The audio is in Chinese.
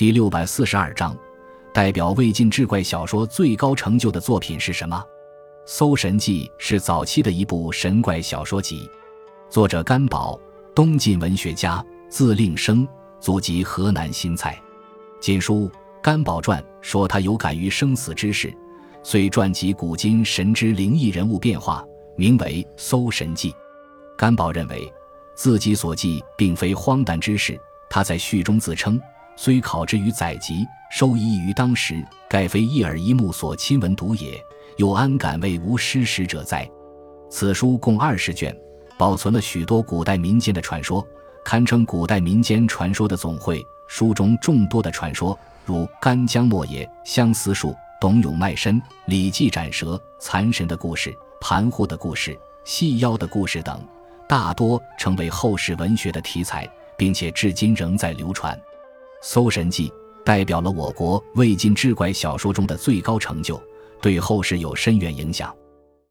第六百四十二章，代表魏晋志怪小说最高成就的作品是什么？《搜神记》是早期的一部神怪小说集，作者甘宝，东晋文学家，字令生，祖籍河南新蔡。晋书《甘宝传》说他有感于生死之事，遂传集古今神之灵异人物变化，名为《搜神记》。甘宝认为自己所记并非荒诞之事，他在序中自称。虽考之于载籍，收益于当时，盖非一耳一目所亲闻读也，又安敢为无失实者哉？此书共二十卷，保存了许多古代民间的传说，堪称古代民间传说的总会。书中众多的传说，如干将莫邪、相思树、董永卖身、李记斩蛇、残神的故事、盘户的故事、细腰的故事等，大多成为后世文学的题材，并且至今仍在流传。《搜神记》代表了我国魏晋志怪小说中的最高成就，对后世有深远影响。